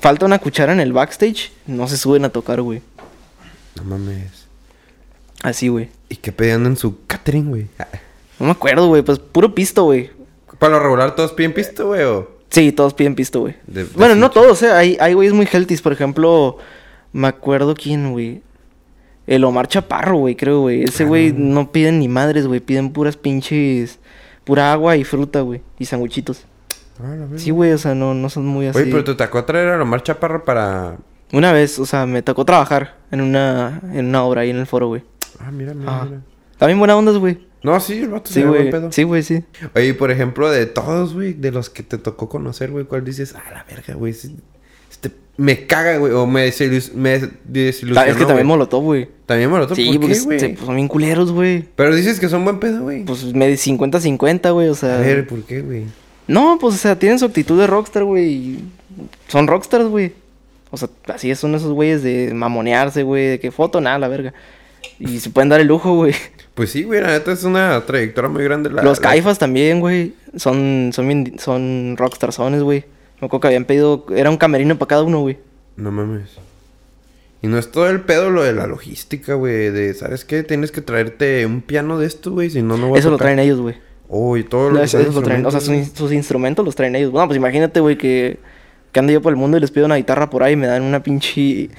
falta una cuchara en el backstage. No se suben a tocar, güey. No mames. Así, güey. ¿Y qué pedían en su catering, güey? Ah, No me acuerdo, güey. Pues puro pisto, güey. Para lo regular todos piden pisto, güey, o... Sí, todos piden pisto, güey. Bueno, no todos, eh. Hay, hay güeyes muy healthy. Por ejemplo, me acuerdo quién, güey. El Omar Chaparro, güey, creo, güey. Ese güey Ah. no piden ni madres, güey. Piden puras pinches... Pura agua y fruta, güey. Y sanguchitos. Ah. Sí, güey, o sea, no, no son muy así. Oye, pero te tocó traer a Omar Chaparro para... Una vez, o sea, me tocó trabajar en una, en una obra ahí en el foro, güey. Ah, mira, mira, mira. También buena ondas, güey. No, sí, el vato Sí, se güey. pedo. Sí, güey, sí. Oye, por ejemplo, de todos, güey, de los que te tocó conocer, güey, ¿cuál dices? Ah, la verga, güey. sí, me caga, güey, o me, desilus- me desilusionó, es que también güey. Molotov, güey. También Molotov, Sí, ¿por porque qué, se- pues, son bien culeros, güey. Pero dices que son buen pedo, güey. Pues me 50-50, güey, o sea... a ver, ¿por qué, güey? No, pues, o sea, tienen su actitud de rockstar, güey. Son rockstars, güey. O sea, así son esos güeyes de mamonearse, güey. De que foto, nada, la verga. Y se pueden dar el lujo, güey. Pues sí, güey, la neta es una trayectoria muy grande. La, Los la- caifas también, güey. Son, son, son rockstarsones, güey. Me acuerdo que habían pedido... Era un camerino para cada uno, güey. No mames. Y no es todo el pedo lo de la logística, güey. De, ¿sabes qué? Tienes que traerte un piano de esto, güey. Si no, no voy a Eso lo tocar. traen ellos, güey. Oh, y todo No, lo eso- eso lo traen. O sea, sus, sus instrumentos los traen ellos. Bueno, pues imagínate, güey, que, que ando yo por el mundo y les pido una guitarra por ahí y me dan una pinche...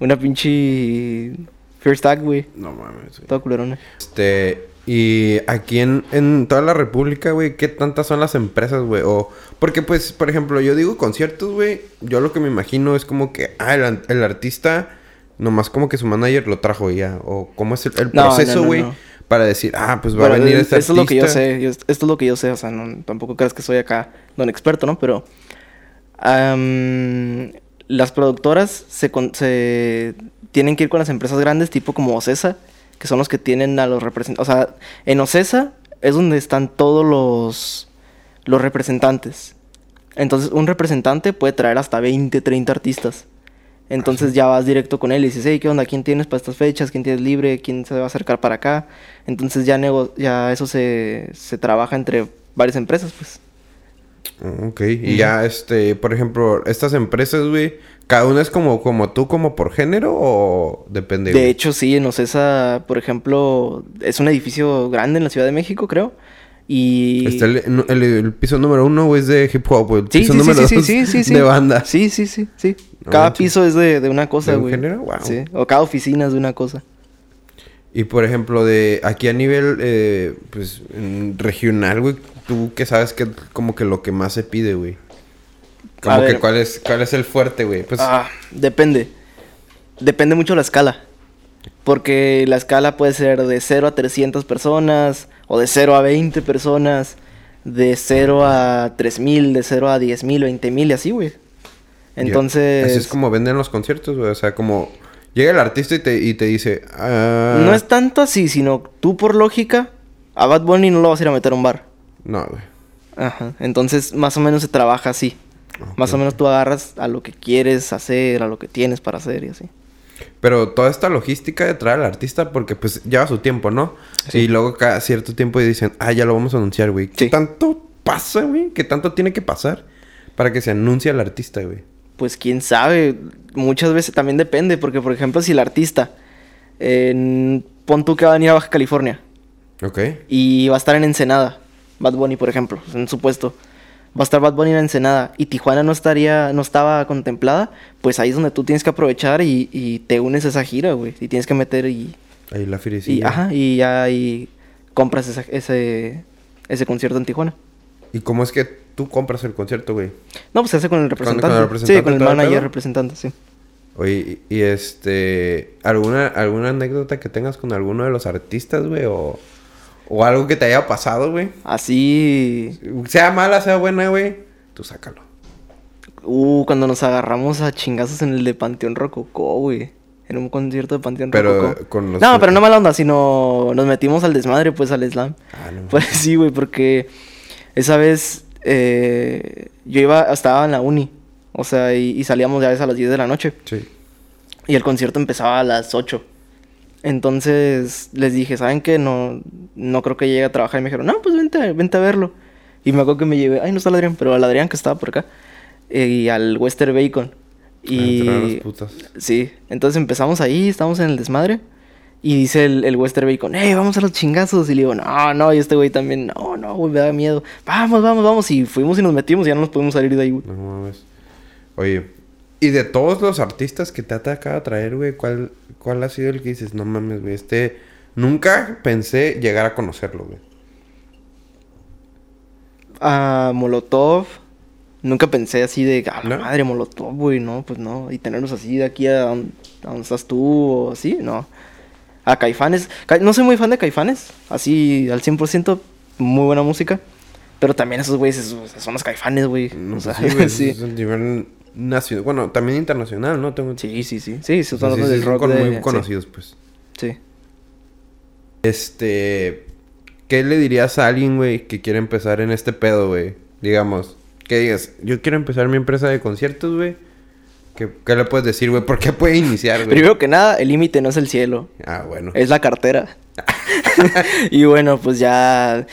Una pinche... First tag, güey. No mames, güey. Todo culerona. Este, y aquí en, en toda la República, güey, ¿qué tantas son las empresas, güey? O, porque, pues, por ejemplo, yo digo conciertos, güey, yo lo que me imagino es como que, ah, el, artista, nomás como que su manager lo trajo ya. O cómo es el, el No, no, proceso, güey, no. para decir, ah, pues va Bueno, a venir este Esto es lo que yo sé. yo- esto es lo que yo sé. O sea, no, tampoco creas que soy acá don experto, ¿no? Pero... las productoras se, con- se tienen que ir con las empresas grandes, tipo como Ocesa, que son los que tienen a los representantes. O sea, en Ocesa es donde están todos los, los representantes. Entonces, un representante puede traer hasta 20, 30 artistas. Entonces ya vas directo con él y dices, hey, ¿qué onda? ¿Quién tienes para estas fechas? ¿Quién tienes libre? ¿Quién se va a acercar para acá? Entonces ya, nego- ya eso se, se trabaja entre varias empresas, pues. Oh, Ok, y ya, este, por ejemplo, estas empresas, güey, cada una es como, como tú, como por género o depende. De güey? hecho, sí, en Ocesa, por ejemplo, es un edificio grande en la Ciudad de México, creo. Y... Está el, el- el piso número uno, güey, es de hip hop, güey. El Sí, piso sí, número sí, dos sí, sí, sí. de banda. Sí, sí, sí, sí. No cada manches. piso es de, de una cosa, ¿De un güey. género? Wow. Sí. O cada oficina es de una cosa. Y por ejemplo, de aquí a nivel, eh, pues, regional, güey, tú que sabes que como que lo que más se pide, güey. Como A que ver. cuál es, cuál es el fuerte, güey. Pues, Ah, depende. Depende mucho la escala. Porque la escala puede ser de 0 a 300 personas, o de 0 a 20 personas, de 0 a 3000, de 0 a 10000, 20000 y así, güey. Entonces. Así es como venden los conciertos, güey. O sea, como llega el artista y te, y te dice, ah, No es tanto así, sino tú por lógica, a Bad Bunny no lo vas a ir a meter a un bar. No, güey. Ajá. Entonces, más o menos se trabaja así. Más o menos tú agarras a lo que quieres hacer, a lo que tienes para hacer y así. Pero toda esta logística de traer al artista, porque pues lleva su tiempo, ¿no? Sí. Y luego cada cierto tiempo dicen, ah, ya lo vamos a anunciar, güey. ¿Qué Sí. tanto pasa, güey? ¿Qué tanto tiene que pasar para que se anuncie al artista, güey? Pues quién sabe, muchas veces también depende, porque por ejemplo si el artista, pon tú que va a venir a Baja California Ok. y va a estar en Ensenada, Bad Bunny por ejemplo, en su puesto, va a estar Bad Bunny en Ensenada y Tijuana no estaría, no estaba contemplada, pues ahí es donde tú tienes que aprovechar y, y te unes a esa gira, güey. Y tienes que meter y, Ahí la y firecilla. ajá, y ya ahí compras esa- ese, ese concierto en Tijuana. ¿Y cómo es que tú compras el concierto, güey? No, pues se hace con el con el representante. sí, con el manager representante, sí. Oye, y, y este... ¿alguna, ¿Alguna anécdota que tengas con alguno de los artistas, güey? O, o algo que te haya pasado, güey. Así, Sea mala, sea buena, güey. Tú sácalo. uh, cuando nos agarramos a chingazos en el de Panteón Rococó, güey. En un concierto de Panteón Pero Rococó. con los... No, pero no mala onda, sino nos metimos al desmadre, pues, al slam. Ah, no. Pues sí, güey, porque esa vez eh, yo iba, estaba en la uni. O sea, y, y salíamos ya a las 10 de la noche. Sí. Y el concierto empezaba a las 8. Entonces les dije, ¿saben qué? No, no creo que llegue a trabajar. Y me dijeron, no, pues vente, vente a verlo. Y me acuerdo que me llevé, ay, no está el Adrián, pero al Adrián que estaba por acá. eh, y al Western Bacon. A entrar a las Y putas. Sí, entonces empezamos ahí, estamos en el desmadre. Y dice el, el Western Bacon, ¡eh, vamos a los chingazos! Y le digo, no, no, y este güey también, no, no, güey, me da miedo. Vamos, vamos, vamos. Y fuimos y nos metimos y ya no nos pudimos salir de ahí, güey. No mames. Oye, y de todos los artistas que te ha tocado traer, güey, ¿cuál, ¿cuál ha sido el que dices, no mames, güey? Este. Nunca pensé llegar a conocerlo, güey. A Molotov, nunca pensé así de, a la ¿No? madre, Molotov, güey, no, pues no. Y tenerlos así de aquí a, a donde estás tú o así, no. A Caifanes, Ca- no soy muy fan de Caifanes, así al 100%, muy buena música. Pero también esos güeyes son los Caifanes, güey. No, o sea, pues sí, güey, sí. Es un nivel nacional. Bueno, también internacional, ¿no? Tengo... Sí, sí, sí. Sí, sí, sí, del rock con- de- muy sí, conocidos, pues. Sí. Este. ¿Qué le dirías a alguien, güey, que quiere empezar en este pedo, güey? Digamos, que digas, yo quiero empezar mi empresa de conciertos, güey. ¿Qué, qué le puedes decir, güey? ¿Por qué puede iniciar, güey? Primero que nada, el límite no es el cielo, Ah, bueno. es la cartera. y bueno, pues ya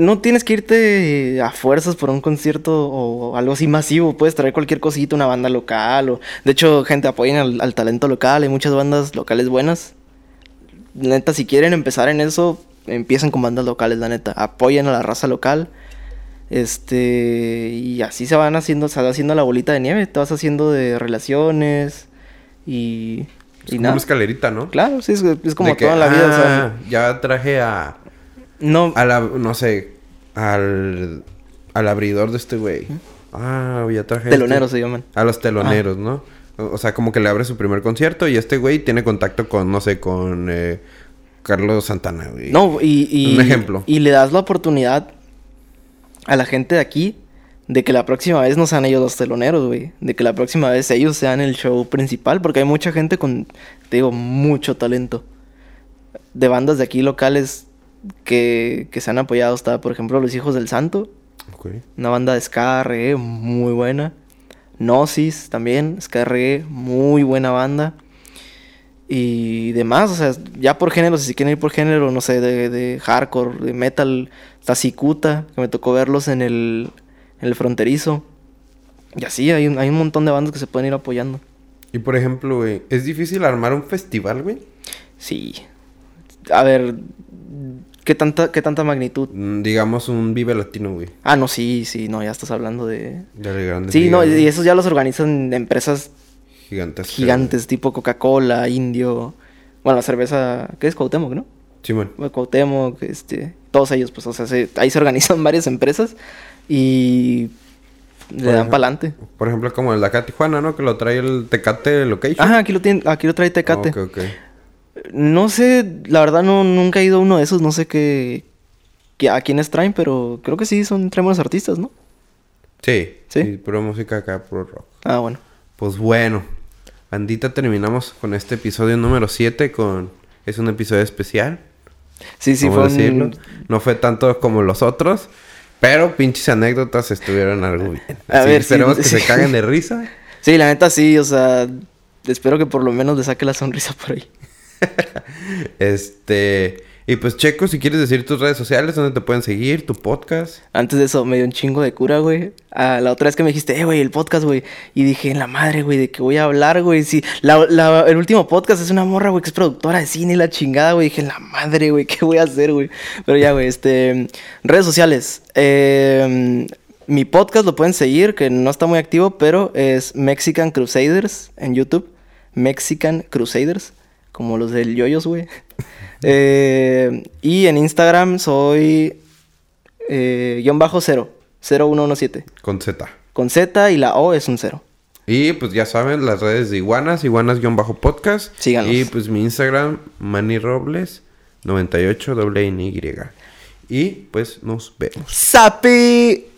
no tienes que irte a fuerzas por un concierto o algo así masivo. Puedes traer cualquier cosita, una banda local. O... De hecho, gente, apoyen al, al talento local. Hay muchas bandas locales buenas. Neta, si quieren empezar en eso, empiecen con bandas locales, la neta. Apoyen a la raza local. Este, y así se van haciendo, se va haciendo la bolita de nieve. Te vas haciendo de relaciones y, Es y como nada. una escalerita, ¿no? Claro, sí, es, es como que, toda la vida. o sea, ah, ya traje a, no, a la, no sé, al, al abridor de este güey. Ah, ya traje a teloneros este- se llaman. A los teloneros, ¿no? O o sea, como que le abre su primer concierto y este güey tiene contacto con, no sé, con eh, Carlos Santana, güey. No, y, y- Un ejemplo. Y le das la oportunidad a la gente de aquí de que la próxima vez no sean ellos los teloneros, güey. De que la próxima vez ellos sean el show principal. Porque hay mucha gente con, te digo, mucho talento. De bandas de aquí locales que, que se han apoyado. Está, por ejemplo, Los Hijos del Santo. Una banda de ska reggae muy buena. Gnosis también, ska reggae, muy buena banda. Y demás, o sea, ya por género, si se quieren ir por género, no sé, de, de hardcore, de metal, está Cicuta, que me tocó verlos en el, en el fronterizo. Y así, hay un, hay un montón de bandas que se pueden ir apoyando. Y por ejemplo, güey, ¿es difícil armar un festival, güey? Sí. A ver, ¿qué tanta, qué tanta magnitud? Mm, Digamos un Vive Latino, güey. Ah, no, sí, sí, no, ya estás hablando de... De grandes Sí, no, y esos ya los organizan empresas Gigantes. gigantes, tipo Coca-Cola, Indio. Bueno, la cerveza, ¿qué es? Cuauhtémoc, ¿no? Simón. Bueno, Cuauhtémoc, este, todos ellos, pues, o sea, se- ahí se organizan varias empresas y le dan ejemplo. para adelante. Por ejemplo, como el de acá Tijuana, ¿no? Que lo trae el Tecate Location. Ajá, aquí lo tienen, aquí lo trae Tecate. Ok, ok. No sé, la verdad no, nunca he ido a uno de esos, no sé qué, qué- a quiénes traen, pero creo que sí, son traen buenos artistas, ¿no? Sí. ¿Sí? Sí, pura música acá, puro rock. Ah, bueno. Pues bueno, bandita, terminamos con este episodio número 7 con... Es un episodio especial, Sí, sí, ¿cómo fue un- decirlo? No fue tanto como los otros, pero pinches anécdotas estuvieron algo bien. A ver, sí, esperemos que sí. se caguen de risa. Sí, la neta sí, o sea, espero que por lo menos le saque la sonrisa por ahí. Este... Y pues, Checo, si quieres decir tus redes sociales, donde te pueden seguir, tu podcast. Antes de eso me dio un chingo de cura, güey. Ah, la otra vez que me dijiste, eh, güey, el podcast, güey. Y dije, en la madre, güey, ¿de qué voy a hablar, güey? Sí, la, el último podcast es una morra, güey, que es productora de cine la chingada, güey. Dije, en la madre, güey, ¿qué voy a hacer, güey? Pero ya, güey, este... Redes sociales. Eh, mi podcast lo pueden seguir, que no está muy activo, pero es Mexican Crusaders en YouTube. Mexican Crusaders, como los del Yoyos, güey. Eh, y en Instagram soy eh, guion bajo cero, 0117. Con Z. Con Z y la O es un cero. Y pues ya saben, las redes de Iguanas, Iguanas-podcast. Síganos. Y pues mi Instagram, Manny Robles, 98 Y. Y pues nos vemos. ¡Sapi!